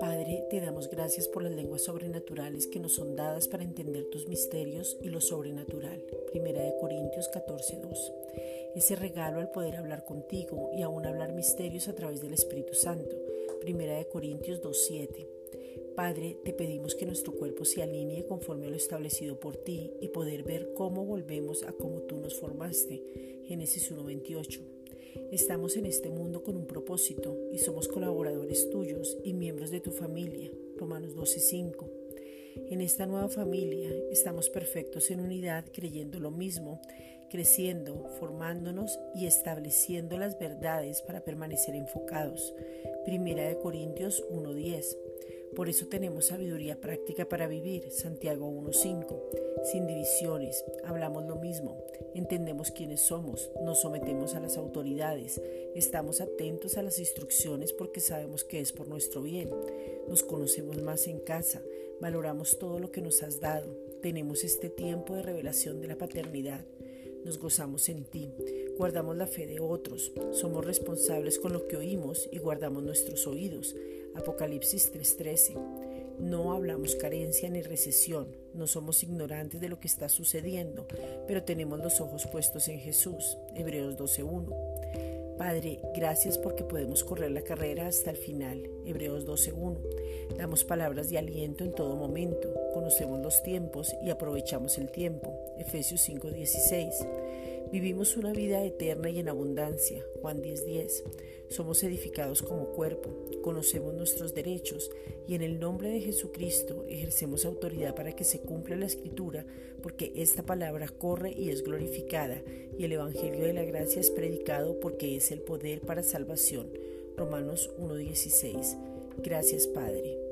Padre, te damos gracias por las lenguas sobrenaturales que nos son dadas para entender tus misterios y lo sobrenatural. Primera de Corintios 14:2. Ese regalo al poder hablar contigo y aún hablar misterios a través del Espíritu Santo. Primera de Corintios 2:7. Padre, te pedimos que nuestro cuerpo se alinee conforme a lo establecido por ti y poder ver cómo volvemos a como tú nos formaste. Génesis 1:28. Estamos en este mundo con un propósito y somos colaboradores tuyos y miembros de tu familia. Romanos 12:5. En esta nueva familia estamos perfectos en unidad, creyendo lo mismo, creciendo, formándonos y estableciendo las verdades para permanecer enfocados. Primera de Corintios 1:10. Por eso tenemos sabiduría práctica para vivir, Santiago 1.5, sin divisiones, hablamos lo mismo, entendemos quiénes somos, nos sometemos a las autoridades, estamos atentos a las instrucciones porque sabemos que es por nuestro bien, nos conocemos más en casa, valoramos todo lo que nos has dado, tenemos este tiempo de revelación de la paternidad, nos gozamos en ti, guardamos la fe de otros, somos responsables con lo que oímos y guardamos nuestros oídos. Apocalipsis 3:13. No hablamos carencia ni recesión, no somos ignorantes de lo que está sucediendo, pero tenemos los ojos puestos en Jesús. Hebreos 12:1. Padre, gracias porque podemos correr la carrera hasta el final. Hebreos 12.1. Damos palabras de aliento en todo momento, conocemos los tiempos y aprovechamos el tiempo. Efesios 5.16. Vivimos una vida eterna y en abundancia. Juan 10:10. Somos edificados como cuerpo, conocemos nuestros derechos y en el nombre de Jesucristo ejercemos autoridad para que se cumpla la escritura, porque esta palabra corre y es glorificada y el Evangelio de la gracia es predicado porque es el poder para salvación. Romanos 1:16. Gracias Padre.